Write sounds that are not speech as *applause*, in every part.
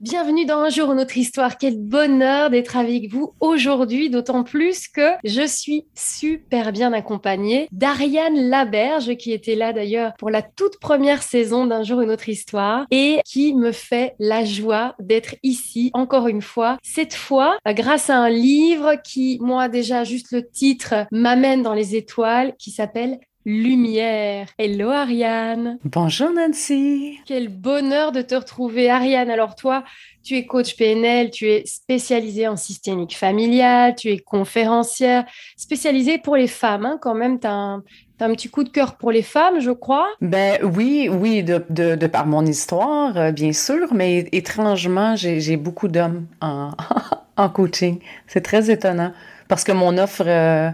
Bienvenue dans Un jour ou notre histoire. Quel bonheur d'être avec vous aujourd'hui, d'autant plus que je suis super bien accompagnée d'Ariane Laberge, qui était là d'ailleurs pour la toute première saison d'Un jour ou notre histoire et qui me fait la joie d'être ici encore une fois. Cette fois, grâce à un livre qui, moi déjà, juste le titre m'amène dans les étoiles, qui s'appelle Lumière. Hello Ariane. Bonjour Nancy. Quel bonheur de te retrouver Ariane. Alors toi, tu es coach PNL, tu es spécialisée en systémique familiale, tu es conférencière, spécialisée pour les femmes. Hein, quand même, tu as un, petit coup de cœur pour les femmes, je crois. Ben oui, oui, de, de, par mon histoire, euh, bien sûr, mais étrangement, j'ai beaucoup d'hommes en, *laughs* en coaching. C'est très étonnant parce que mon offre... Euh,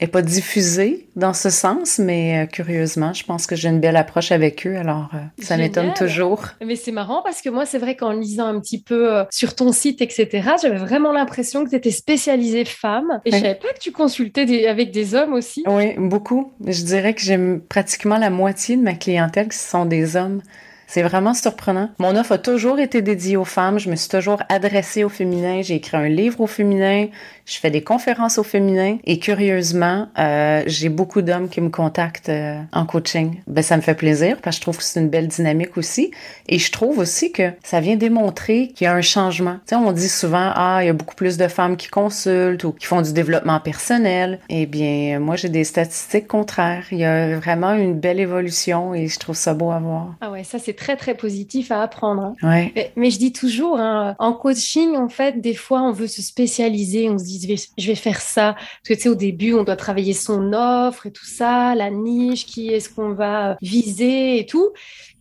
n'est pas diffusée dans ce sens, mais euh, curieusement, je pense que j'ai une belle approche avec eux, alors euh, ça m'étonne toujours. Mais c'est marrant parce que moi, c'est vrai qu'en lisant un petit peu euh, sur ton site, etc., j'avais vraiment l'impression que tu étais spécialisée femme et je savais pas que tu consultais avec des hommes aussi. Oui, beaucoup. Je dirais que j'ai pratiquement la moitié de ma clientèle qui sont des hommes. C'est vraiment surprenant. Mon offre a toujours été dédiée aux femmes. Je me suis toujours adressée au féminin. J'ai écrit un livre au féminin. Je fais des conférences au féminin. Et curieusement, euh, j'ai beaucoup d'hommes qui me contactent euh, en coaching. Ben, ça me fait plaisir parce que je trouve que c'est une belle dynamique aussi. Et je trouve aussi que ça vient démontrer qu'il y a un changement. Tu sais, on dit souvent, ah, il y a beaucoup plus de femmes qui consultent ou qui font du développement personnel. Eh bien, moi, j'ai des statistiques contraires. Il y a vraiment une belle évolution et je trouve ça beau à voir. Ah ouais, ça, c'est très, très positif à apprendre. Hein. Ouais. Mais, je dis toujours, hein, en coaching, en fait, des fois, on veut se spécialiser, on se dit, je vais, faire ça. Parce que, tu sais, au début, on doit travailler son offre et tout ça, la niche, qui est-ce qu'on va viser et tout.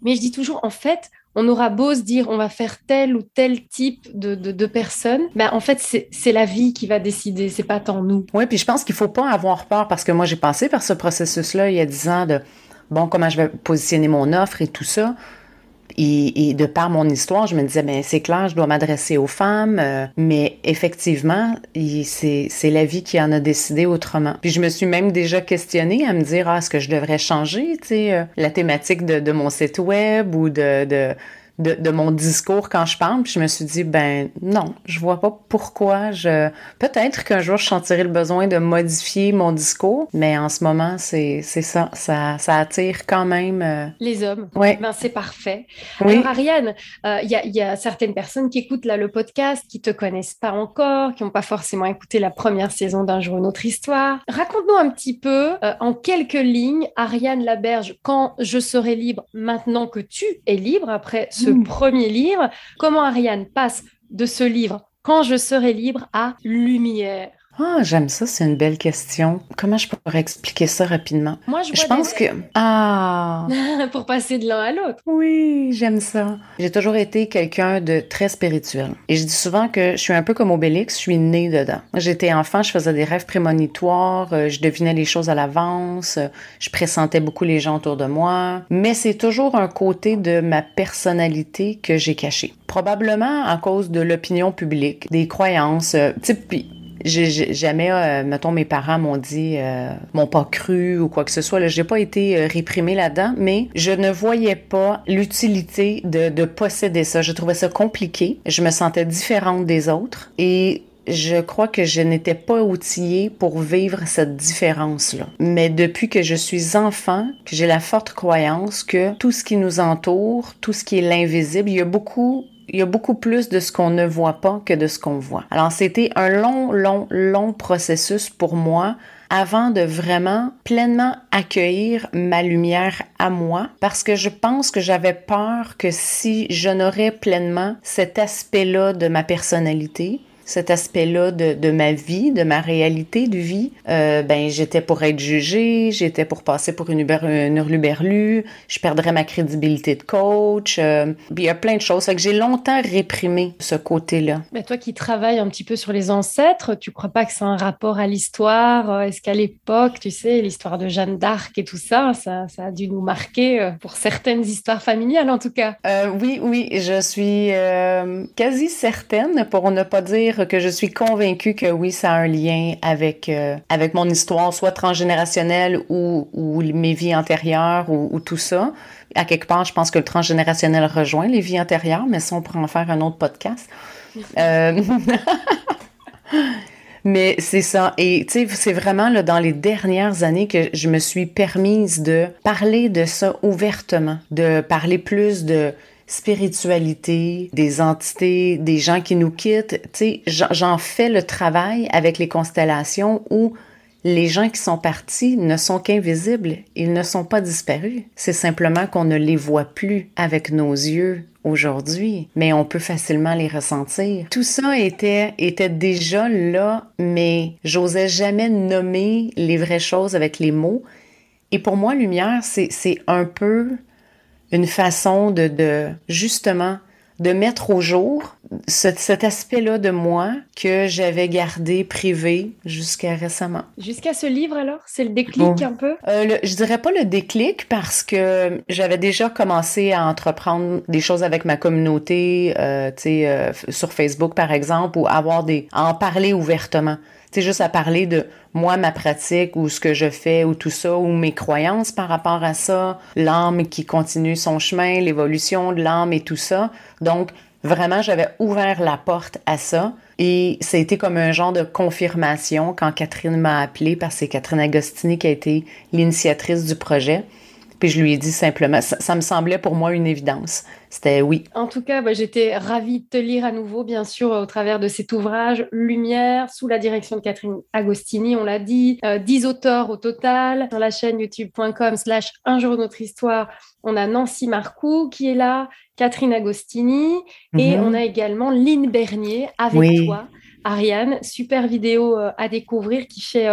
Mais je dis toujours, en fait, on aura beau se dire on va faire tel ou tel type de, de, personnes, ben en fait c'est la vie qui va décider, c'est pas tant nous. Oui, puis je pense qu'il faut pas avoir peur parce que moi j'ai passé par ce processus-là il y a dix ans de bon comment je vais positionner mon offre et tout ça. Et, de par mon histoire, je me disais, ben c'est clair, je dois m'adresser aux femmes, euh, mais effectivement, c'est la vie qui en a décidé autrement. Puis je me suis même déjà questionnée à me dire, ah, est-ce que je devrais changer, tu sais, euh, la thématique de, de, mon site web ou de, de de, de, mon discours quand je parle. Puis je me suis dit, ben non, je vois pas pourquoi je... Peut-être qu'un jour, je sentirai le besoin de modifier mon discours, mais en ce moment, c'est ça, ça. Ça attire quand même... Euh, Les hommes. Oui. Ben, c'est parfait. Oui. Alors, Ariane, euh, il y, a, y, a, certaines personnes qui écoutent là le podcast, qui te connaissent pas encore, qui n'ont pas forcément écouté la première saison d'un jour une autre histoire. Raconte-nous un petit peu, euh, en quelques lignes, Ariane Laberge, quand je serai libre, maintenant que tu es libre, après ce hmm. premier livre, comment Ariane passe de ce livre Quand je serai libre à Lumière. Ah, j'aime ça, c'est une belle question. Comment je pourrais expliquer ça rapidement? Moi, je, je pense que... Ah! *laughs* Pour passer de l'un à l'autre. Oui, j'aime ça. J'ai toujours été quelqu'un de très spirituel. Et je dis souvent que je suis un peu comme Obélix, je suis née dedans. J'étais enfant, je faisais des rêves prémonitoires, euh, je devinais les choses à l'avance, euh, je pressentais beaucoup les gens autour de moi. Mais c'est toujours un côté de ma personnalité que j'ai caché. Probablement à cause de l'opinion publique, des croyances. Euh, type, j'ai jamais, euh, mettons, mes parents m'ont dit, euh, m'ont pas cru ou quoi que ce soit. Là, j'ai pas été euh, réprimée là-dedans, mais je ne voyais pas l'utilité de, de posséder ça. Je trouvais ça compliqué. Je me sentais différente des autres et je crois que je n'étais pas outillée pour vivre cette différence-là. Mais depuis que je suis enfant, j'ai la forte croyance que tout ce qui nous entoure, tout ce qui est l'invisible, il y a beaucoup il y a beaucoup plus de ce qu'on ne voit pas que de ce qu'on voit. Alors c'était un long, long, long processus pour moi avant de vraiment pleinement accueillir ma lumière à moi parce que je pense que j'avais peur que si j'honorais pleinement cet aspect-là de ma personnalité, cet aspect-là de, de, ma vie, de ma réalité de vie, euh, ben j'étais pour être jugée, j'étais pour passer pour une, Uber, une hurluberlue, je perdrais ma crédibilité de coach. Euh, il y a plein de choses. Fait que j'ai longtemps réprimé ce côté-là. Mais toi qui travailles un petit peu sur les ancêtres, tu crois pas que c'est un rapport à l'histoire? Euh, Est-ce qu'à l'époque, tu sais, l'histoire de Jeanne d'Arc et tout ça, ça, ça, a dû nous marquer pour certaines histoires familiales en tout cas? Euh, Oui, oui, je suis quasi certaine, pour ne pas dire dire que je suis convaincue que oui, ça a un lien avec, euh, avec mon histoire, soit transgénérationnelle ou, ou mes vies antérieures ou, ou, tout ça. À quelque part, je pense que le transgénérationnel rejoint les vies antérieures, mais ça, on pourrait en faire un autre podcast. Euh... *laughs* Mais c'est ça. Et tu sais, c'est vraiment là, dans les dernières années que je me suis permise de parler de ça ouvertement, de parler plus de spiritualité, des entités, des gens qui nous quittent. Tu sais, j'en fais le travail avec les constellations où les gens qui sont partis ne sont qu'invisibles, ils ne sont pas disparus. C'est simplement qu'on ne les voit plus avec nos yeux aujourd'hui, mais on peut facilement les ressentir. Tout ça était, était déjà là, mais j'osais jamais nommer les vraies choses avec les mots. Et pour moi, lumière, c'est un peu une façon de, de justement de mettre au jour cet aspect-là de moi que j'avais gardé privé jusqu'à récemment. Jusqu'à ce livre alors, c'est le déclic un peu? Euh, Je dirais pas le déclic parce que j'avais déjà commencé à entreprendre des choses avec ma communauté, euh, tu sais, euh, sur Facebook par exemple, ou avoir des, à en parler ouvertement. C'est juste à parler de moi, ma pratique ou ce que je fais ou tout ça, ou mes croyances par rapport à ça, l'âme qui continue son chemin, l'évolution de l'âme et tout ça. Donc, vraiment, j'avais ouvert la porte à ça. Et ça a été comme un genre de confirmation quand Catherine m'a appelé parce que c'est Catherine Agostini qui a été l'initiatrice du projet. Puis je lui ai dit simplement, ça, me semblait pour moi une évidence. C'était oui. En tout cas, bah, j'étais ravie de te lire à nouveau, bien sûr, au travers de cet ouvrage Lumière, sous la direction de Catherine Agostini, on l'a dit. Euh, dix auteurs au total. Sur la chaîne youtube.com slash un jour notre histoire, on a Nancy Marcoux qui est là, Catherine Agostini, et mhm. on a également Lynn Bernier avec toi Ariane, super vidéo euh, à découvrir qui fait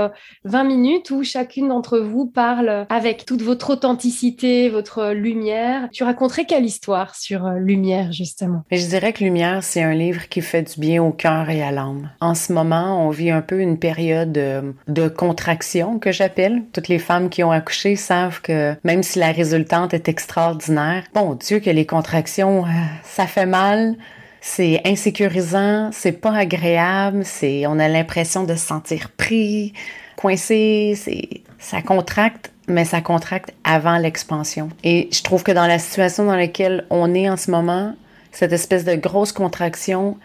20 euh, minutes où chacune d'entre vous parle avec toute votre authenticité, votre lumière. Tu raconterais quelle histoire sur euh, Lumière, justement? Je dirais que Lumière, c'est un livre qui fait du bien au cœur et à l'âme. En ce moment, on vit un peu une période de contraction que j'appelle. Toutes les femmes qui ont accouché savent que même si la résultante est extraordinaire, bon Dieu que les contractions, ça fait mal c'est insécurisant, c'est pas agréable, c'est on a l'impression de se sentir pris, coincé, c'est ça contracte, mais ça contracte avant l'expansion. Et je trouve que dans la situation dans laquelle on est en ce moment, cette espèce de grosse contraction,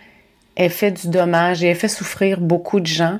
elle fait du dommage et elle fait souffrir beaucoup de gens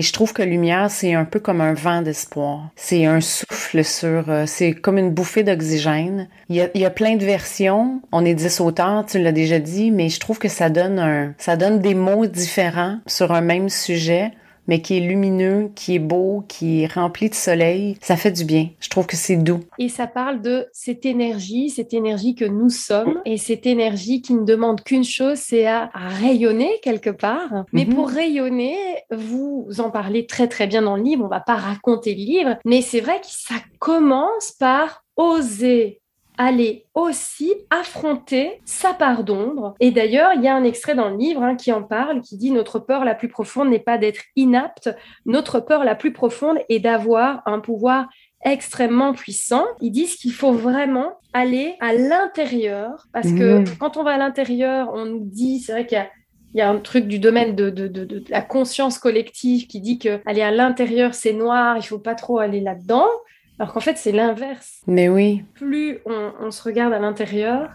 et je trouve que lumière, c'est un peu comme un vent d'espoir. C'est un souffle sur, euh, c'est comme une bouffée d'oxygène. Il y, a, y a plein de versions. On est dix auteurs, tu l'as déjà dit, mais je trouve que ça donne un, ça donne des mots différents sur un même sujet mais qui est lumineux, qui est beau, qui est rempli de soleil, ça fait du bien. Je trouve que c'est doux. Et ça parle de cette énergie, cette énergie que nous sommes, et cette énergie qui ne demande qu'une chose, c'est à, rayonner quelque part. Mais mhm. pour rayonner, vous en parlez très très bien dans le livre, on va pas raconter le livre, mais c'est vrai que ça commence par oser aller aussi affronter sa part d'ombre. Et d'ailleurs, il y a un extrait dans le livre hein, qui en parle, qui dit Notre peur la plus profonde n'est pas d'être inapte, notre peur la plus profonde est d'avoir un pouvoir extrêmement puissant. Ils disent qu'il faut vraiment aller à l'intérieur, parce que mmh. quand on va à l'intérieur, on nous dit, c'est vrai qu'il y a il y a un truc du domaine de, de, de, de, la conscience collective qui dit que aller à l'intérieur, c'est noir, il faut pas trop aller là-dedans. Alors qu'en fait, c'est l'inverse. Mais oui. Plus on, se regarde à l'intérieur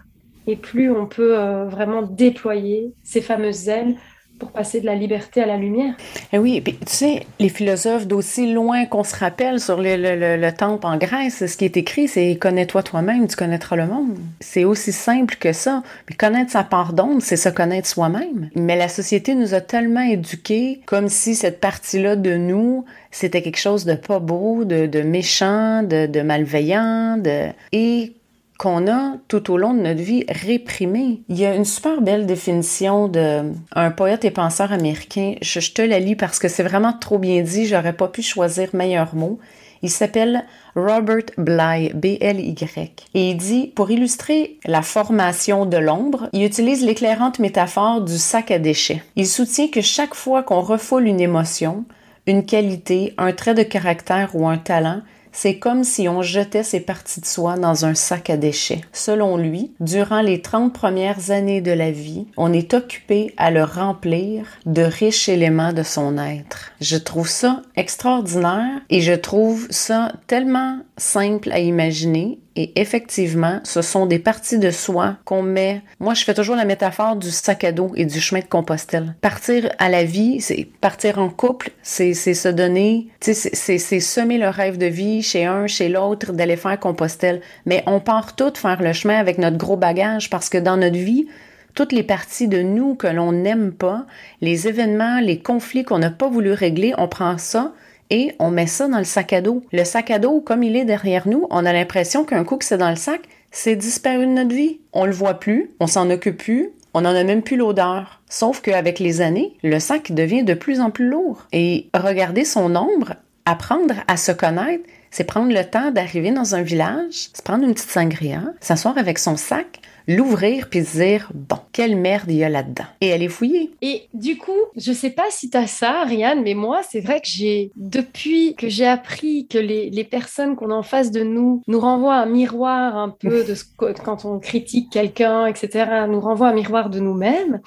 et plus on peut euh, vraiment déployer ces fameuses ailes pour passer de la liberté à la lumière. Et eh oui, puis, tu sais, les philosophes d'aussi loin qu'on se rappelle sur le, le, le, temple en Grèce, ce qui est écrit, c'est connais-toi toi-même, tu connaîtras le monde. C'est aussi simple que ça. Mais connaître sa part d'ombre, c'est se connaître soi-même. Mais la société nous a tellement éduqués comme si cette partie-là de nous, c'était quelque chose de pas beau, de, de méchant, de, de malveillant, de... et qu'on a tout au long de notre vie réprimé. Il y a une super belle définition de un poète et penseur américain. Je, te la lis parce que c'est vraiment trop bien dit. J'aurais pas pu choisir meilleur mot. Il s'appelle Robert Bly, B-L-Y. Et il dit, pour illustrer la formation de l'ombre, il utilise l'éclairante métaphore du sac à déchets. Il soutient que chaque fois qu'on refoule une émotion, une qualité, un trait de caractère ou un talent, c'est comme si on jetait ses parties de soi dans un sac à déchets. Selon lui, durant les 30 premières années de la vie, on est occupé à le remplir de riches éléments de son être. Je trouve ça extraordinaire et je trouve ça tellement simple à imaginer et effectivement, ce sont des parties de soi qu'on met. Moi, je fais toujours la métaphore du sac à dos et du chemin de Compostelle. Partir à la vie, c'est partir en couple, c'est se donner, c'est semer le rêve de vie chez un, chez l'autre, d'aller faire Compostelle. Mais on part toutes faire le chemin avec notre gros bagage parce que dans notre vie, toutes les parties de nous que l'on n'aime pas, les événements, les conflits qu'on n'a pas voulu régler, on prend ça, et on met ça dans le sac à dos. Le sac à dos, comme il est derrière nous, on a l'impression qu'un coup que c'est dans le sac, c'est disparu de notre vie. On le voit plus, on s'en occupe plus, on n'en a même plus l'odeur. Sauf qu'avec les années, le sac devient de plus en plus lourd. Et regarder son ombre, apprendre à se connaître, c'est prendre le temps d'arriver dans un village, se prendre une petite sangria, s'asseoir avec son sac, l'ouvrir puis se dire bon, quelle merde il y a là-dedans et aller fouiller. Et du coup, je sais pas si tu as ça, Ariane, mais moi, c'est vrai que j'ai depuis que j'ai appris que les, les personnes qu'on a en face de nous nous renvoient un miroir un peu de ce, quand on critique quelqu'un, etc., nous renvoient un miroir de nous-mêmes.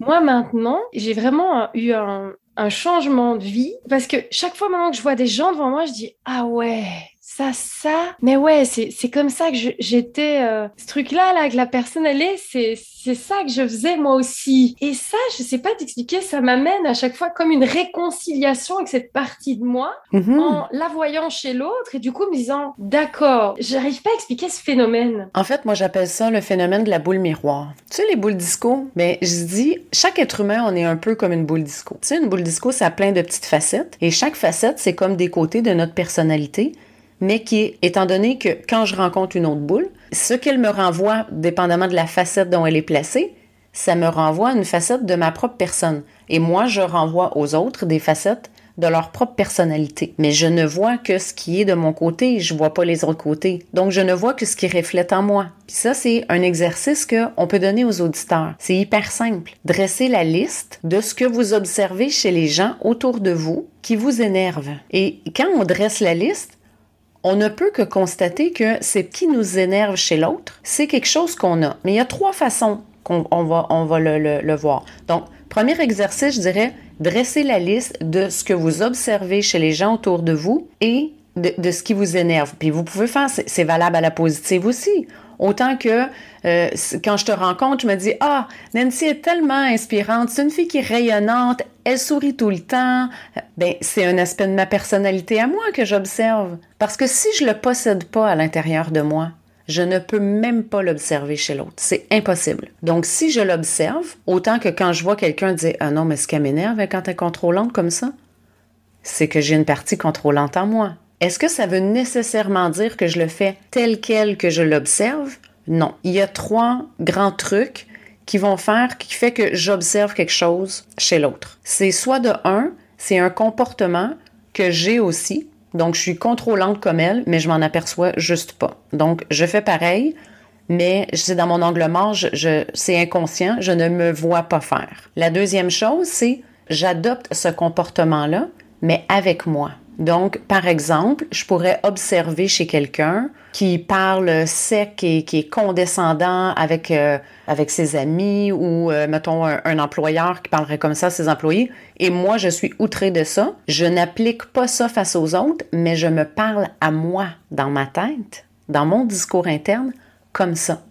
Moi maintenant, j'ai vraiment eu un, un changement de vie parce que chaque fois maintenant que je vois des gens devant moi, je dis ah ouais, ça, ça. Mais ouais, c'est comme ça que j'étais. Euh, ce truc-là, là, que la personne, elle est, c'est ça que je faisais moi aussi. Et ça, je sais pas t'expliquer, ça m'amène à chaque fois comme une réconciliation avec cette partie de moi mhm. en la voyant chez l'autre et du coup me disant, d'accord, j'arrive pas à expliquer ce phénomène. En fait, moi, j'appelle ça le phénomène de la boule miroir. Tu sais, les boules disco, mais je dis, chaque être humain, on est un peu comme une boule disco. Tu sais, une boule disco, ça a plein de petites facettes et chaque facette, c'est comme des côtés de notre personnalité mais qui, étant donné que quand je rencontre une autre boule, ce qu'elle me renvoie, dépendamment de la facette dont elle est placée, ça me renvoie à une facette de ma propre personne. Et moi, je renvoie aux autres des facettes de leur propre personnalité. Mais je ne vois que ce qui est de mon côté, je vois pas les autres côtés. Donc je ne vois que ce qui reflète en moi. Puis ça c'est un exercice que on peut donner aux auditeurs. C'est hyper simple. Dressez la liste de ce que vous observez chez les gens autour de vous qui vous énervent. Et quand on dresse la liste, on ne peut que constater que ce qui nous énerve chez l'autre, c'est quelque chose qu'on a. Mais il y a trois façons qu'on va, le, voir. Donc, premier exercice, je dirais, dresser la liste de ce que vous observez chez les gens autour de vous et de, ce qui vous énerve. Puis vous pouvez faire, c'est valable à la positive aussi. Autant que euh, quand je te rencontre, je me dis Ah, Nancy est tellement inspirante, c'est une fille qui est rayonnante, elle sourit tout le temps. Ben, c'est un aspect de ma personnalité à moi que j'observe. Parce que si je le possède pas à l'intérieur de moi, je ne peux même pas l'observer chez l'autre. C'est impossible. Donc, si je l'observe, autant que quand je vois quelqu'un dire Ah non, mais ce qui m'énerve quand tu es contrôlante comme ça, c'est que j'ai une partie contrôlante en moi. Est-ce que ça veut nécessairement dire que je le fais tel quel que je l'observe? Non. Il y a trois grands trucs qui vont faire, qui fait que j'observe quelque chose chez l'autre. C'est soit de un, c'est un comportement que j'ai aussi. Donc, je suis contrôlante comme elle, mais je m'en aperçois juste pas. Donc, je fais pareil, mais c'est dans mon angle mort, je, c'est inconscient, je ne me vois pas faire. La deuxième chose, c'est j'adopte ce comportement-là, mais avec moi. Donc, par exemple, je pourrais observer chez quelqu'un qui parle sec et qui est condescendant avec, euh, avec ses amis ou, euh, mettons, un, employeur qui parlerait comme ça à ses employés. Et moi, je suis outré de ça. Je n'applique pas ça face aux autres, mais je me parle à moi dans ma tête, dans mon discours interne, comme ça.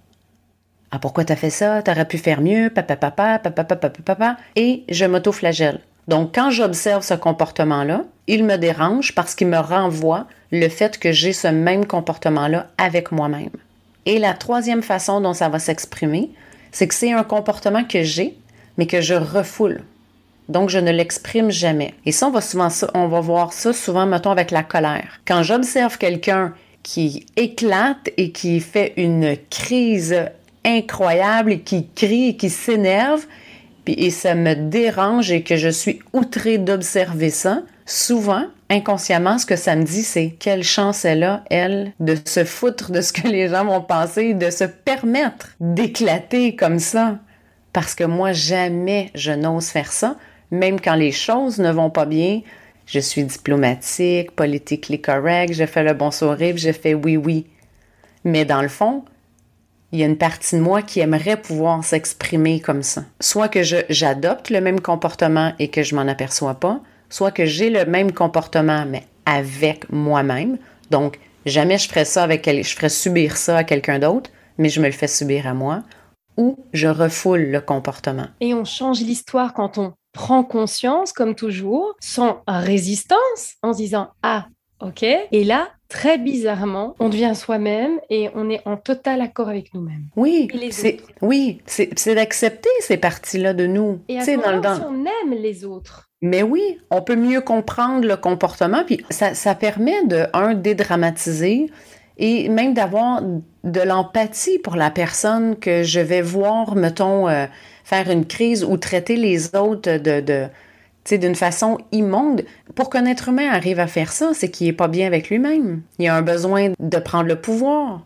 Ah, pourquoi t'as fait ça? T'aurais pu faire mieux, papa, papa, papa, papa, papa, et je m'auto-flagelle. Donc, quand j'observe ce comportement-là, il me dérange parce qu'il me renvoie le fait que j'ai ce même comportement-là avec moi-même. Et la troisième façon dont ça va s'exprimer, c'est que c'est un comportement que j'ai, mais que je refoule. Donc, je ne l'exprime jamais. Et ça, on va souvent, on va voir ça souvent, mettons, avec la colère. Quand j'observe quelqu'un qui éclate et qui fait une crise incroyable et qui crie et qui s'énerve, et ça me dérange et que je suis outrée d'observer ça, souvent, inconsciemment, ce que ça me dit, c'est quelle chance elle a, elle, de se foutre de ce que les gens vont penser, de se permettre d'éclater comme ça. Parce que moi, jamais je n'ose faire ça, même quand les choses ne vont pas bien, je suis diplomatique, politically correct, je fais le bon sourire, je fais oui, oui. Mais dans le fond, il y a une partie de moi qui aimerait pouvoir s'exprimer comme ça. Soit que j'adopte le même comportement et que je m'en aperçois pas, soit que j'ai le même comportement, mais avec moi-même. Donc, jamais je ferais ça avec, je ferais subir ça à quelqu'un d'autre, mais je me le fais subir à moi, ou je refoule le comportement. Et on change l'histoire quand on prend conscience, comme toujours, sans résistance, en se disant Ah, ok. Et là, très bizarrement, on devient soi-même et on est en total accord avec nous-mêmes. Oui, c'est oui, c'est d'accepter ces parties-là de nous. Et à ce moment on aime les autres. Mais oui, on peut mieux comprendre le comportement, puis ça, ça permet de, un, dédramatiser et même d'avoir de l'empathie pour la personne que je vais voir, mettons, euh, faire une crise ou traiter les autres de, de d'une façon immonde. Pour qu'un être humain arrive à faire ça, c'est qu'il n'est pas bien avec lui-même. Il a un besoin de prendre le pouvoir.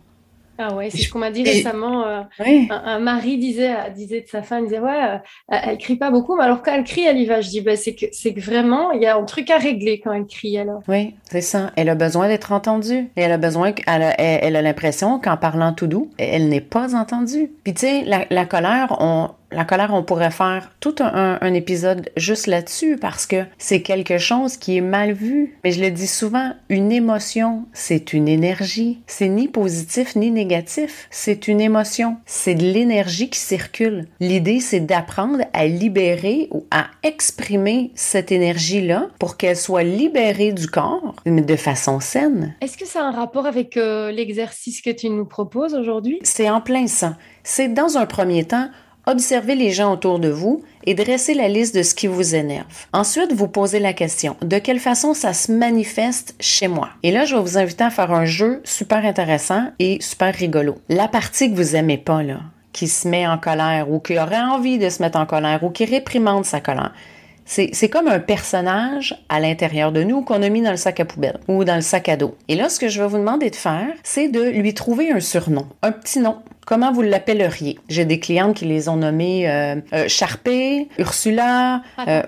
Ah ouais, c'est ce qu'on m'a dit récemment. Euh, un, mari disait, disait de sa femme, il disait ouais, euh, elle, crie pas beaucoup, mais alors quand elle crie, elle y va. Je dis bah, c'est que c'est que vraiment il y a un truc à régler quand elle crie alors. Oui, c'est ça. Elle a besoin d'être entendue et elle a besoin a, elle, a l'impression qu'en parlant tout doux, elle n'est pas entendue. Puis tu sais, la, la colère, on la colère, on pourrait faire tout un, épisode juste là-dessus parce que c'est quelque chose qui est mal vu. Mais je le dis souvent, une émotion, c'est une énergie. C'est ni positif ni négatif. C'est une émotion. C'est de l'énergie qui circule. L'idée, c'est d'apprendre à libérer ou à exprimer cette énergie-là pour qu'elle soit libérée du corps, mais de façon saine. Est-ce que ça a un rapport avec euh, l'exercice que tu nous proposes aujourd'hui? C'est en plein ça. C'est dans un premier temps Observez les gens autour de vous et dressez la liste de ce qui vous énerve. Ensuite, vous posez la question, de quelle façon ça se manifeste chez moi? Et là, je vais vous inviter à faire un jeu super intéressant et super rigolo. La partie que vous aimez pas, là, qui se met en colère ou qui aurait envie de se mettre en colère ou qui réprimande sa colère, c'est comme un personnage à l'intérieur de nous qu'on a mis dans le sac à poubelle ou dans le sac à dos. Et là, ce que je vais vous demander de faire, c'est de lui trouver un surnom, un petit nom. Comment vous l'appelleriez? J'ai des clientes qui les ont nommés euh, euh Charpé, Ursula, euh,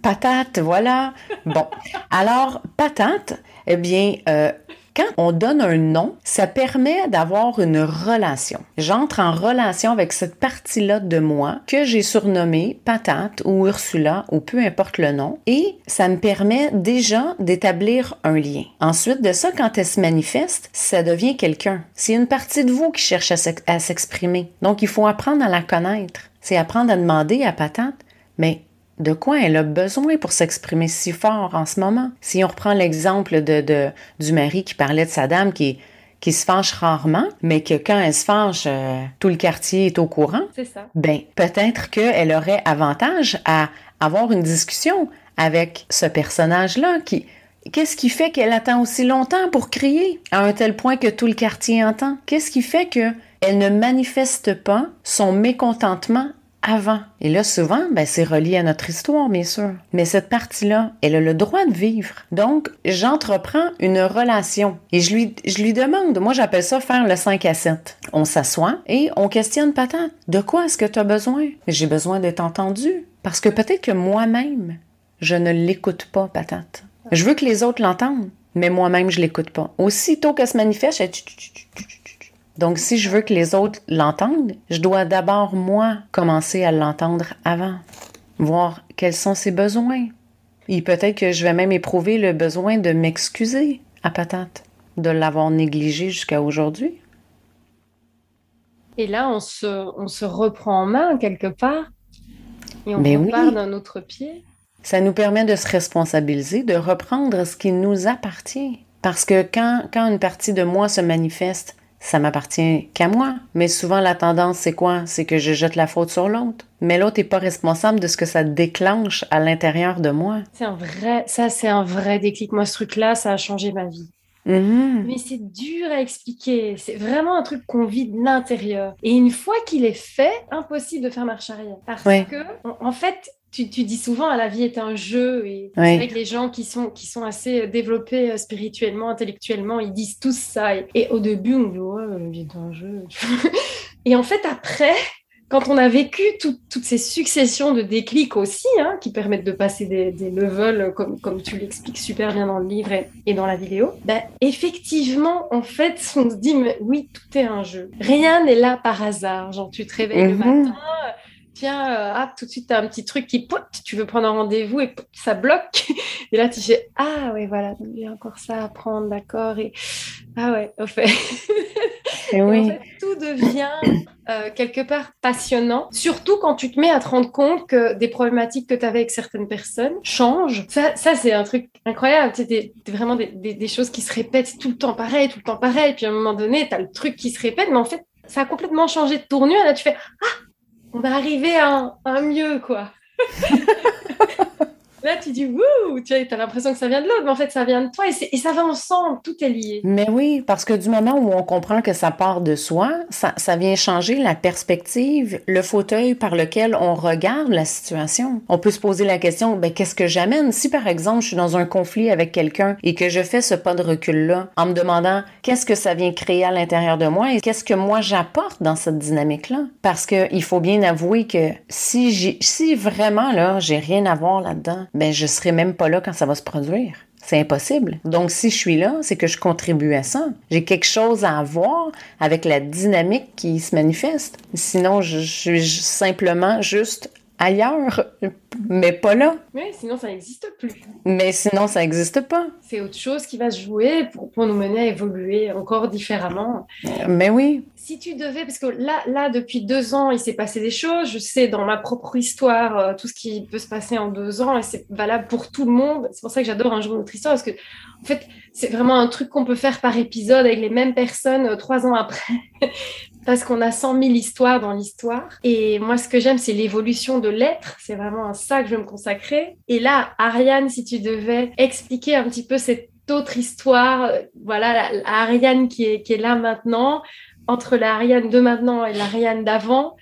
Patate, voilà. Bon. Alors, Patate, eh bien, euh, quand on donne un nom, ça permet d'avoir une relation. J'entre en relation avec cette partie-là de moi que j'ai surnommée Patate ou Ursula ou peu importe le nom et ça me permet déjà d'établir un lien. Ensuite de ça, quand elle se manifeste, ça devient quelqu'un. C'est une partie de vous qui cherche à s'exprimer. Donc il faut apprendre à la connaître. C'est apprendre à demander à Patate, mais de quoi elle a besoin pour s'exprimer si fort en ce moment? Si on reprend l'exemple de, du mari qui parlait de sa dame qui, qui se fâche rarement, mais que quand elle se fâche, euh, tout le quartier est au courant. C'est ça. Ben, peut-être qu'elle aurait avantage à avoir une discussion avec ce personnage-là qui, Qu'est-ce qui fait qu'elle attend aussi longtemps pour crier à un tel point que tout le quartier entend? Qu'est-ce qui fait qu'elle ne manifeste pas son mécontentement avant. Et là, souvent, ben, c'est relié à notre histoire, bien sûr. Mais cette partie-là, elle a le droit de vivre. Donc, j'entreprends une relation et je lui, je lui demande, moi j'appelle ça faire le 5 à 7. On s'assoit et on questionne patate. De quoi est-ce que tu as besoin? J'ai besoin d'être entendu. Parce que peut-être que moi-même, je ne l'écoute pas, patate. Je veux que les autres l'entendent, mais moi-même, je l'écoute pas. Aussitôt qu'elle se manifeste, elle donc, si je veux que les autres l'entendent, je dois d'abord, moi, commencer à l'entendre avant, voir quels sont ses besoins. Et peut-être que je vais même éprouver le besoin de m'excuser à Patate, de l'avoir négligé jusqu'à aujourd'hui. Et là, on se, on se reprend en main quelque part et on ben repart d'un autre pied. Ça nous permet de se responsabiliser, de reprendre ce qui nous appartient. Parce que quand, quand une partie de moi se manifeste ça m'appartient qu'à moi. Mais souvent, la tendance, c'est quoi? C'est que je jette la faute sur l'autre. Mais l'autre n'est pas responsable de ce que ça déclenche à l'intérieur de moi. C'est un vrai, ça, c'est un vrai déclic. Moi, ce truc-là, ça a changé ma vie. Mm-hmm. Mais c'est dur à expliquer. C'est vraiment un truc qu'on vit de l'intérieur. Et une fois qu'il est fait, impossible de faire marche arrière. Parce que, en fait, tu, dis souvent, la vie est un jeu. Et c'est vrai que les gens qui sont, qui sont assez développés euh, spirituellement, intellectuellement, ils disent tous ça. Et, au début, on dit, ouais, la vie est un jeu. et en fait, après, quand on a vécu toutes ces successions de déclics aussi, hein, qui permettent de passer des, levels, comme, comme tu l'expliques super bien dans le livre et, dans la vidéo, ben, effectivement, en fait, on se dit, mais oui, tout est un jeu. Rien n'est là par hasard. Genre, tu te réveilles le mhm. matin, tiens, euh, ah, tout de suite, tu as un petit truc qui, pote, tu veux prendre un rendez-vous et ça bloque. *laughs* Et là, tu fais, ah oui, voilà, il y a encore ça à prendre, d'accord. Et ah ouais, au fait. *laughs* Et oui. en fait, tout devient euh, quelque part passionnant, surtout quand tu te mets à te rendre compte que des problématiques que tu avais avec certaines personnes changent. Ça, ça c'est un truc incroyable. C'est vraiment des, des, choses qui se répètent tout le temps pareil, tout le temps pareil. Puis à un moment donné, tu as le truc qui se répète, mais en fait, ça a complètement changé de tournure. Là, tu fais Ah, on va arriver à un, mieux, quoi. *laughs* Là, tu dis, wouh, tu as l'impression que ça vient de l'autre, mais en fait, ça vient de toi et, ça va ensemble, tout est lié. Mais oui, parce que du moment où on comprend que ça part de soi, ça, vient changer la perspective, le fauteuil par lequel on regarde la situation. On peut se poser la question, ben, qu'est-ce que j'amène? Si, par exemple, je suis dans un conflit avec quelqu'un et que je fais ce pas de recul-là en me demandant qu'est-ce que ça vient créer à l'intérieur de moi et qu'est-ce que moi j'apporte dans cette dynamique-là? Parce qu'il faut bien avouer que si, si vraiment, là, j'ai rien à voir là-dedans, ben je serai même pas là quand ça va se produire. C'est impossible. Donc, si je suis là, c'est que je contribue à ça. J'ai quelque chose à voir avec la dynamique qui se manifeste. Sinon, je suis simplement juste ailleurs, mais pas là. Oui, sinon ça n'existe plus. Mais sinon ça n'existe pas. C'est autre chose qui va se jouer pour, pour, nous mener à évoluer encore différemment. Mais oui. Si tu devais, parce que là, là depuis deux ans, il s'est passé des choses. Je sais dans ma propre histoire euh, tout ce qui peut se passer en deux ans et c'est valable pour tout le monde. C'est pour ça que j'adore un jour notre histoire parce que en fait c'est vraiment un truc qu'on peut faire par épisode avec les mêmes personnes euh, trois ans après parce qu'on a 100 000 histoires dans l'histoire. Et moi, ce que j'aime, c'est l'évolution de l'être. C'est vraiment à ça que je veux me consacrer. Et là, Ariane, si tu devais expliquer un petit peu cette autre histoire, euh, voilà, Ariane qui est, qui est là maintenant, entre la Ariane de maintenant et l'Ariane d'avant,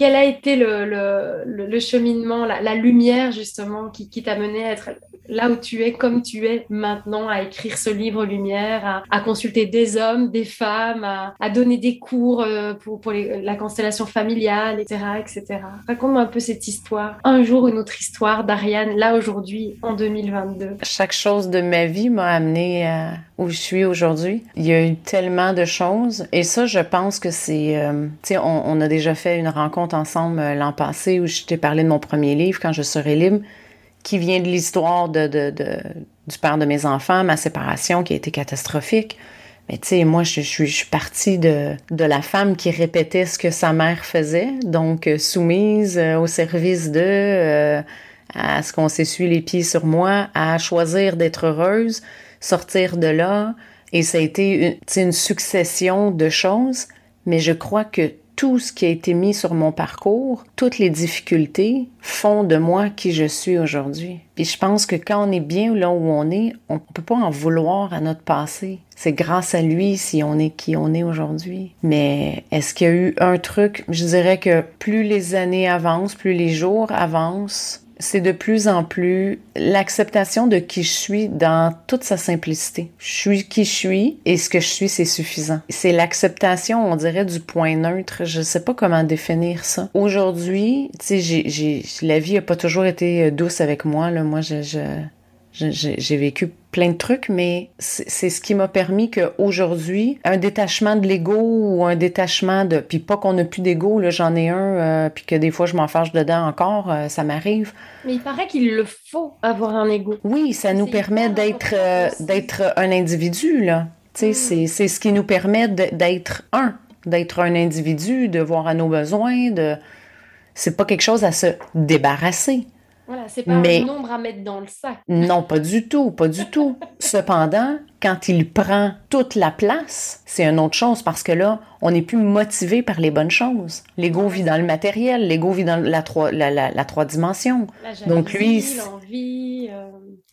quel a été le, cheminement, la, lumière justement qui, t'a mené à être là où tu es, comme tu es maintenant, à écrire ce livre Lumière, à, consulter des hommes, des femmes, à, donner des cours euh, pour, la constellation familiale, etc. etc. Raconte-moi un peu cette histoire. Un jour, une autre histoire d'Ariane, là aujourd'hui, en 2022. Chaque chose de ma vie m'a amené à où je suis aujourd'hui. Il y a eu tellement de choses. Et ça, je pense que c'est... Euh, tu sais, on, a déjà fait une rencontre ensemble euh, l'an passé où je t'ai parlé de mon premier livre, Quand je serai libre qui vient de l'histoire de, de, de, du père de mes enfants, ma séparation qui a été catastrophique. Mais tu sais, moi, je, suis partie de, de la femme qui répétait ce que sa mère faisait, donc euh, soumise euh, au service de, à ce qu'on s'essuie les pieds sur moi, à choisir d'être heureuse, sortir de là. Et ça a été une, une succession de choses, mais je crois que tout ce qui a été mis sur mon parcours, toutes les difficultés font de moi qui je suis aujourd'hui. Puis je pense que quand on est bien là où on est, on peut pas en vouloir à notre passé. C'est grâce à lui si on est qui on est aujourd'hui. Mais est-ce qu'il y a eu un truc? Je dirais que plus les années avancent, plus les jours avancent, c'est de plus en plus l'acceptation de qui je suis dans toute sa simplicité. Je suis qui je suis et ce que je suis, c'est suffisant. C'est l'acceptation, on dirait, du point neutre. Je sais pas comment définir ça. Aujourd'hui, tu sais, la vie a pas toujours été euh, douce avec moi. Là. Moi, je, je j'ai vécu plein de trucs, mais c'est ce qui m'a permis qu'aujourd'hui, un détachement de l'ego ou un détachement de... Puis pas qu'on n'a plus d'ego, là, j'en ai un, euh, puis que des fois je m'en fâche dedans encore, euh, ça m'arrive. Mais il paraît qu'il le faut avoir un ego. Oui, ça nous permet d'être euh, d'être un individu, là. Tu sais, mm. c'est ce qui nous permet d'être un, d'être un individu, de voir à nos besoins, de... C'est pas quelque chose à se débarrasser. Voilà, c'est pas un nombre à mettre dans le sac. Non, pas du tout, pas du tout. *laughs* Cependant, quand il prend toute la place, c'est une autre chose parce que là, on n'est plus motivé par les bonnes choses. L'ego vit dans le matériel, l'ego vit dans la trois, la, la, trois dimensions. La jalousie, Donc lui, l'envie. Euh,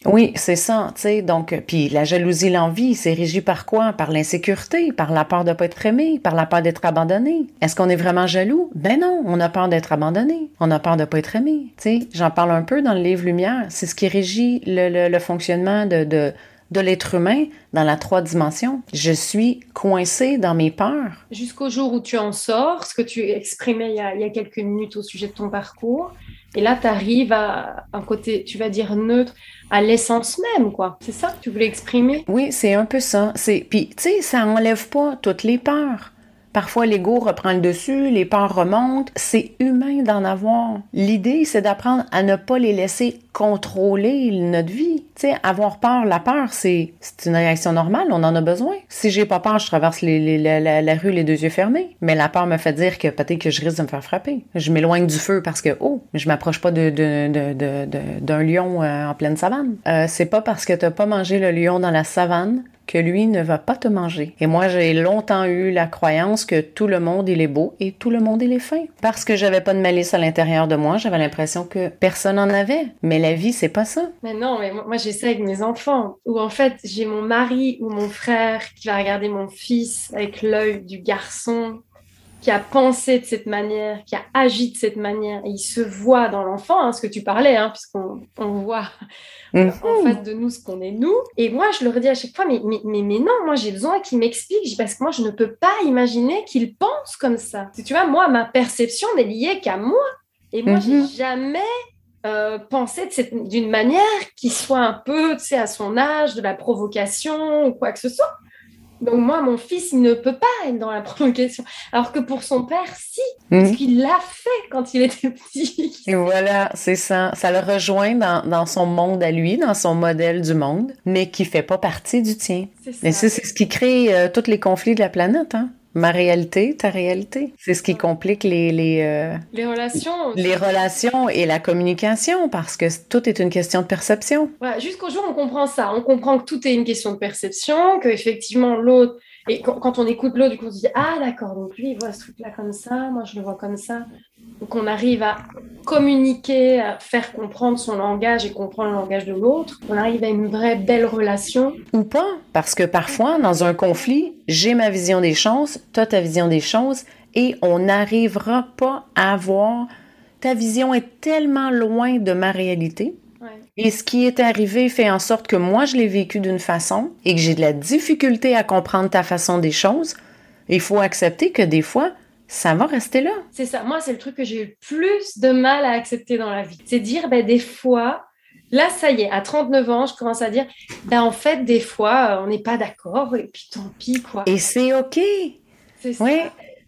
oui, c'est ça, tu sais. Donc, puis la jalousie, l'envie, c'est régi par quoi? Par l'insécurité, par la peur de pas être aimé, par la peur d'être abandonné. Est-ce qu'on est vraiment jaloux? Ben non, on a peur d'être abandonné. On a peur de pas être aimé. Tu sais, j'en parle un peu dans le livre Lumière. C'est ce qui régit le, le, le fonctionnement de, de de l'être humain dans la trois dimensions. Je suis coincée dans mes peurs. Jusqu'au jour où tu en sors, ce que tu exprimais il y a, il y a quelques minutes au sujet de ton parcours. Et là, tu arrives à un côté, tu vas dire neutre, à l'essence même, quoi. C'est ça que tu voulais exprimer? Oui, c'est un peu ça. C'est Puis, tu sais, ça enlève pas toutes les peurs. Parfois, l'ego reprend le dessus, les peurs remontent. C'est humain d'en avoir. L'idée, c'est d'apprendre à ne pas les laisser contrôler notre vie. Tu sais, avoir peur, la peur, c'est une réaction normale, on en a besoin. Si j'ai pas peur, je traverse la, rue les deux yeux fermés. Mais la peur me fait dire que peut-être que je risque de me faire frapper. Je m'éloigne du feu parce que, oh, je m'approche pas d'un lion euh, en pleine savane. Euh, c'est pas parce que t'as pas mangé le lion dans la savane que lui ne va pas te manger. Et moi, j'ai longtemps eu la croyance que tout le monde, il est beau et tout le monde, il est fin. Parce que j'avais pas de malice à l'intérieur de moi, j'avais l'impression que personne en avait. Mais la vie, c'est pas ça. Mais non, mais moi, j'ai ça avec mes enfants. Où en fait, j'ai mon mari ou mon frère qui va regarder mon fils avec l'œil du garçon qui a pensé de cette manière, qui a agi de cette manière, et il se voit dans l'enfant, hein, ce que tu parlais, hein, puisqu'on on voit *laughs* en face de nous ce qu'on est nous. Et moi, je leur dis à chaque fois, mais, mais, mais, non, moi j'ai besoin qu'il m'explique, parce que moi, je ne peux pas imaginer qu'il pense comme ça. Tu vois, moi, ma perception n'est liée qu'à moi. Et moi, j'ai mhm. jamais euh, pensé d'une manière qui soit un peu, tu sais, à son âge, de la provocation ou quoi que ce soit. Donc moi, mon fils, il ne peut pas être dans la *laughs* provocation. Alors que pour son père, si, mhm. parce qu'il l'a fait quand il était petit. Et voilà, c'est ça. Ça le rejoint dans, dans, son monde à lui, dans son modèle du monde, mais qui fait pas partie du tien. Et c'est ce qui crée euh, tous les conflits de la planète. Hein? Ma réalité, ta réalité. C'est ce qui complique les les, euh, les relations. Les relations et la communication parce que tout est une question de perception. Jusqu'au jour où on comprend ça, on comprend que tout est une question de perception, que effectivement l'autre et quand, on écoute l'autre, du coup on se dit ah d'accord donc lui il voit ce truc là comme ça, moi je le vois comme ça. Donc on arrive à communiquer, à faire comprendre son langage et comprendre le langage de l'autre. On arrive à une vraie belle relation. Ou pas, parce que parfois dans un conflit, j'ai ma vision des choses, toi ta vision des choses, et on n'arrivera pas à voir ta vision est tellement loin de ma réalité. Et ce qui est arrivé fait en sorte que moi, je l'ai vécu d'une façon et que j'ai de la difficulté à comprendre ta façon des choses. Il faut accepter que des fois, ça va rester là. C'est ça. Moi, c'est le truc que j'ai eu le plus de mal à accepter dans la vie. C'est dire, ben, des fois, là, ça y est, à 39 ans, je commence à dire, ben, en fait, des fois, euh, on n'est pas d'accord et puis tant pis, quoi. Et c'est OK. C'est ça. Oui.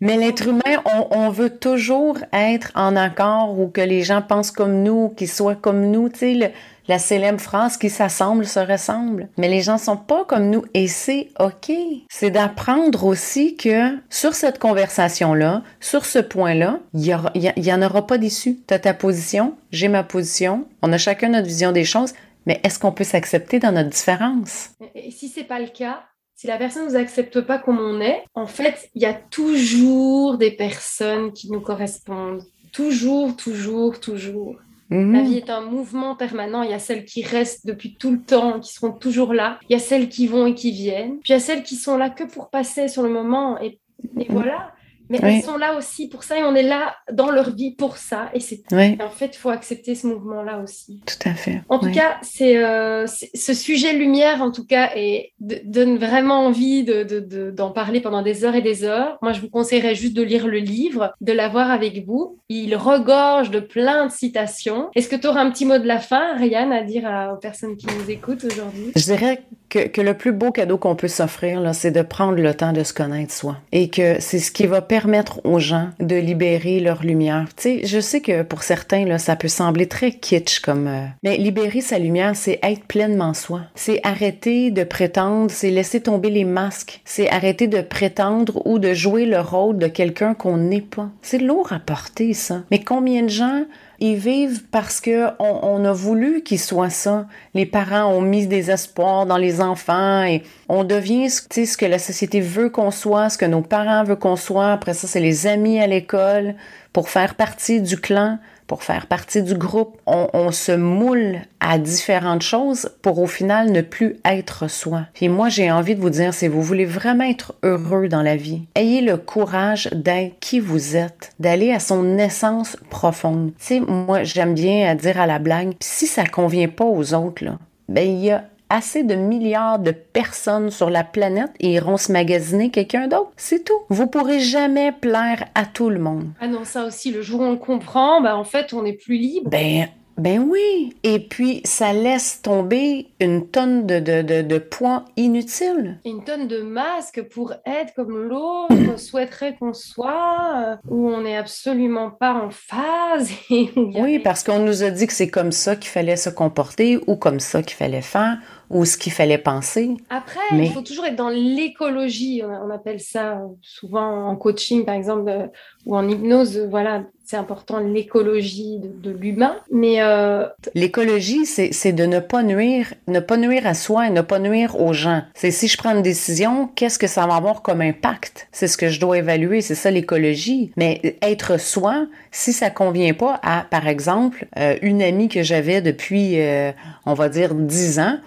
Mais l'être humain, on, on, veut toujours être en accord ou que les gens pensent comme nous, qu'ils soient comme nous. Tu sais, la célèbre phrase qui s'assemble se ressemble. Mais les gens sont pas comme nous et c'est OK. C'est d'apprendre aussi que sur cette conversation-là, sur ce point-là, il y, y, en aura pas d'issue. Tu as ta position, j'ai ma position, on a chacun notre vision des choses, mais est-ce qu'on peut s'accepter dans notre différence? Et si c'est pas le cas, si la personne ne nous accepte pas comme on est, en fait, il y a toujours des personnes qui nous correspondent. Toujours, toujours, toujours. Mhm. La vie est un mouvement permanent. Il y a celles qui restent depuis tout le temps, qui seront toujours là. Il y a celles qui vont et qui viennent. Puis il y a celles qui sont là que pour passer sur le moment. Et, et voilà. Mais elles sont là aussi pour ça et on est là dans leur vie pour ça. Et c'est en fait, il faut accepter ce mouvement-là aussi. Tout à fait. En tout cas, euh, c'est ce sujet lumière, en tout cas, et donne vraiment envie d'en de, de, parler pendant des heures et des heures. Moi, je vous conseillerais juste de lire le livre, de l'avoir avec vous. Il regorge de plein de citations. Est-ce que tu auras un petit mot de la fin, Ryan, à dire aux personnes qui nous écoutent aujourd'hui? Je dirais que, que le plus beau cadeau qu'on peut s'offrir, c'est de prendre le temps de se connaître soi. Et que c'est ce qui va permettre aux gens de libérer leur lumière. Tu sais, je sais que pour certains, là, ça peut sembler très kitsch comme... Euh, mais libérer sa lumière, c'est être pleinement soi. C'est arrêter de prétendre, c'est laisser tomber les masques. C'est arrêter de prétendre ou de jouer le rôle de quelqu'un qu'on n'est pas. C'est lourd à porter, ça. Mais combien de gens ils vivent parce que on, a voulu qu'ils soient ça. Les parents ont mis des espoirs dans les enfants et on devient ce que la société veut qu'on soit, ce que nos parents veulent qu'on soit. Après ça, c'est les amis à l'école pour faire partie du clan pour faire partie du groupe. On, se moule à différentes choses pour au final ne plus être soi. Puis moi, j'ai envie de vous dire, si vous voulez vraiment être heureux dans la vie, ayez le courage d'être qui vous êtes, d'aller à son essence profonde. Tu sais, moi, j'aime bien dire à la blague, si ça convient pas aux autres, là, ben il y a assez de milliards de personnes sur la planète et iront se magasiner quelqu'un d'autre. C'est tout. Vous pourrez jamais plaire à tout le monde. Ah non, ça aussi, le jour où on le comprend, ben en fait, on est plus libre. Ben, ben oui. Et puis, ça laisse tomber une tonne de, de, de, de poids inutiles. Une tonne de masques pour être comme l'autre *clears throat* souhaiterait qu'on soit, euh, où on n'est absolument pas en phase. *laughs* Et Oui, parce qu'on nous a dit que c'est comme ça qu'il fallait se comporter ou comme ça qu'il fallait faire ou ce qu'il fallait penser. Après, Mais- il faut toujours être dans l'écologie. On, appelle ça euh, souvent en coaching, par exemple, euh, ou en hypnose. euh, Voilà, c'est important l'écologie de, de l'humain. Mais euh, L'écologie, c'est c'est de ne pas nuire, ne pas nuire à soi et ne pas nuire aux gens. C'est si je prends une décision, qu'est-ce que ça va avoir comme impact? C'est ce que je dois évaluer, c'est ça l'écologie. Mais être soi, si ça convient pas à, par exemple, euh, une amie que j'avais depuis, euh, on va dire, 10 ans,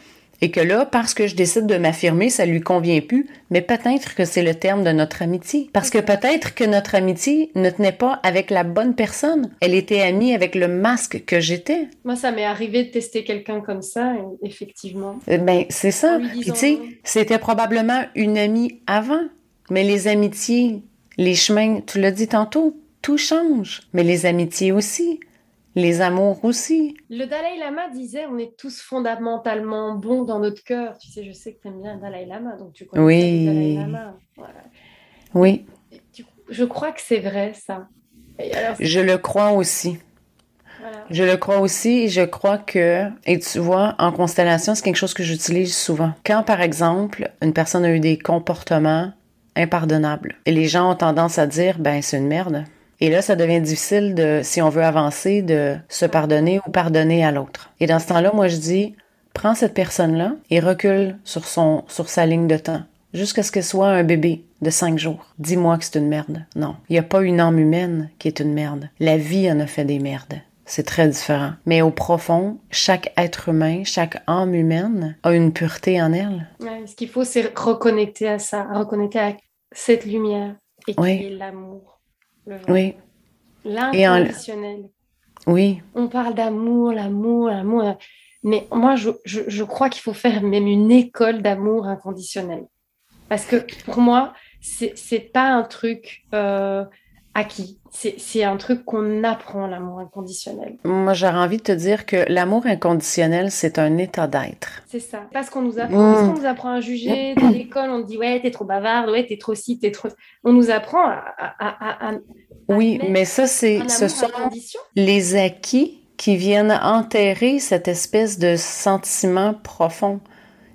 et que là, parce que je décide de m'affirmer, ça lui convient plus, mais peut-être que c'est le terme de notre amitié. Parce que peut-être que notre amitié ne tenait pas avec la bonne personne. Elle était amie avec le masque que j'étais. moi, ça m'est arrivé de tester quelqu'un comme ça, effectivement. Euh, Ben, c'est ça. Puis tu sais, c'était probablement une amie avant. Mais les amitiés, les chemins, tu l'as dit tantôt, tout change. Mais les amitiés aussi. Les amours aussi. Le Dalai Lama disait on est tous fondamentalement bons dans notre cœur. Tu sais, je sais que tu aimes bien le Dalai Lama, donc tu connais Oui. le Dalai Lama. Voilà. Oui, je crois que c'est vrai, ça. Alors, je le crois aussi. voilà. Je le crois aussi et je crois que, et tu vois, en constellation, c'est quelque chose que j'utilise souvent. Quand, par exemple, une personne a eu des comportements impardonnables et les gens ont tendance à dire, ben, c'est une merde. Et là, ça devient difficile de, si on veut avancer, de se pardonner ou pardonner à l'autre. Et dans ce temps-là, moi, je dis, prends cette personne-là et recule sur son, sur sa ligne de temps. Jusqu'à ce qu'elle soit un bébé de cinq jours. Dis-moi que c'est une merde. Non. Il n'y a pas une âme humaine qui est une merde. La vie en a fait des merdes. C'est très différent. Mais au profond, chaque être humain, chaque âme humaine a une pureté en elle. Ouais, ce qu'il faut, c'est reconnecter à ça, reconnecter à cette lumière et Oui. l'amour. Le vrai. Oui, L'inconditionnel. oui, On parle d'amour, l'amour, l'amour. Mais moi, je, je, je crois qu'il faut faire même une école d'amour inconditionnel. Parce que pour moi, c'est c'est pas un truc euh, acquis. C'est un truc qu'on apprend, l'amour inconditionnel. Moi, j'aurais envie de te dire que l'amour inconditionnel, c'est un état d'être. C'est ça. Parce qu'on nous apprend, Mm. parce qu'on nous apprend à juger. Dans l'école, on dit ouais, t'es trop bavarde, ouais, t'es trop ci, t'es trop. On nous apprend à, à, à, à- à Oui, mais ça, c'est, ce sont les acquis qui viennent enterrer cette espèce de sentiment profond.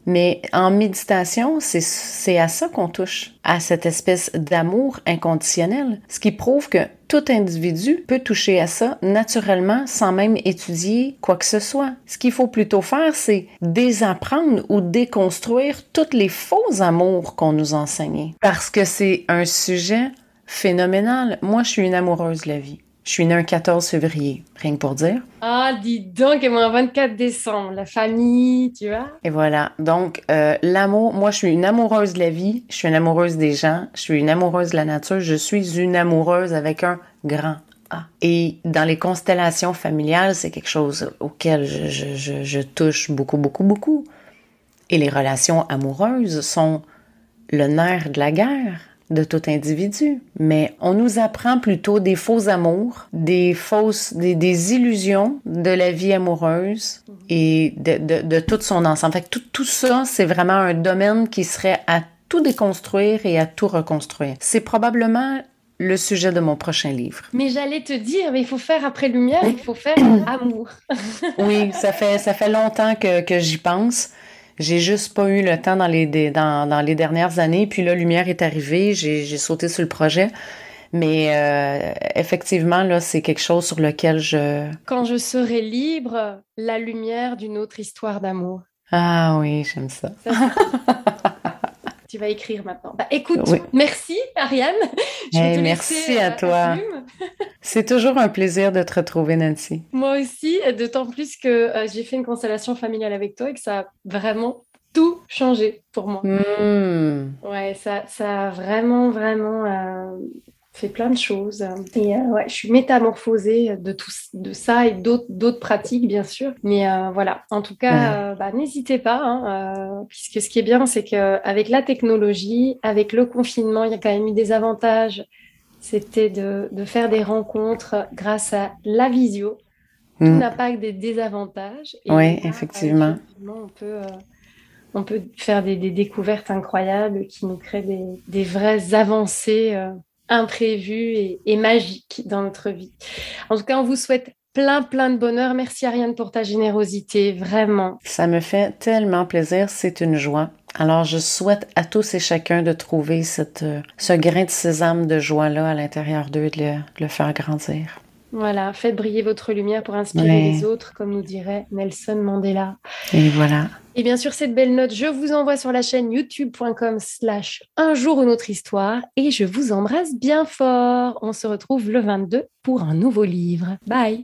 Mais en méditation, c'est, à ça qu'on touche, à cette espèce d'amour inconditionnel, ce qui prouve que tout individu peut toucher à ça naturellement sans même étudier quoi que ce soit. Ce qu'il faut plutôt faire, c'est désapprendre ou déconstruire tous les faux amours qu'on nous enseignait. Parce que c'est un sujet phénoménal. Moi, je suis une amoureuse de la vie. Je suis née un 14 février, rien que pour dire. Ah, dis donc, et moi, un 24 décembre, la famille, tu vois. Et voilà. Donc, euh, l'amour, moi, je suis une amoureuse de la vie, je suis une amoureuse des gens, je suis une amoureuse de la nature, je suis une amoureuse avec un grand A. Et dans les constellations familiales, c'est quelque chose auquel je, je, je, je touche beaucoup, beaucoup, beaucoup. Et les relations amoureuses sont le nerf de la guerre de tout individu. Mais on nous apprend plutôt des faux amours, des fausses, des, des illusions de la vie amoureuse et de, de, de tout son ensemble. Fait que tout, tout ça, c'est vraiment un domaine qui serait à tout déconstruire et à tout reconstruire. C'est probablement le sujet de mon prochain livre. Mais j'allais te dire, mais il faut faire après lumière, il faut faire amour. Oui, ça fait, ça fait longtemps que, que j'y pense. J'ai juste pas eu le temps dans les, des- dans, dans les dernières années. Puis là, Lumière est arrivée, j'ai sauté sur le projet. Mais euh, effectivement, là, c'est quelque chose sur lequel je... Quand je serai libre, la lumière d'une autre histoire d'amour. Ah oui, j'aime ça. *laughs* tu vas écrire maintenant. Bah, écoute, Oui. merci Ariane. Je Hey, merci à euh, toi. *laughs* C'est toujours un plaisir de te retrouver, Nancy. Moi aussi, d'autant plus que euh, j'ai fait une constellation familiale avec toi et que ça a vraiment tout changé pour moi. Hmm. Ouais, ça, ça a vraiment, vraiment euh, fait plein de choses. Et euh, ouais, je suis métamorphosée de tout de ça et d'autres pratiques, bien sûr. Mais euh, voilà, en tout cas, bah, n'hésitez pas, hein, puisque ce qui est bien, c'est qu'avec la technologie, avec le confinement, il y a quand même eu des avantages. C'était de, de faire des rencontres grâce à la visio. Tout mm. n'a pas que des désavantages. oui, effectivement. on peut on peut faire des, découvertes incroyables qui nous créent des, vraies avancées euh, imprévues et, magiques dans notre vie. En tout cas, on vous souhaite plein, plein de bonheur. Merci Ariane pour ta générosité, vraiment. Ça me fait tellement plaisir, c'est une joie. Alors, je souhaite à tous et chacun de trouver cette, euh, ce grain de sésame de joie-là à l'intérieur d'eux et de le, faire grandir. Voilà, faites briller votre lumière pour inspirer les autres, comme nous dirait Nelson Mandela. Et voilà. Et bien sûr, cette belle note, je vous envoie sur la chaîne youtube.com slash un jour une autre histoire et je vous embrasse bien fort. On se retrouve le 22 pour un nouveau livre. Bye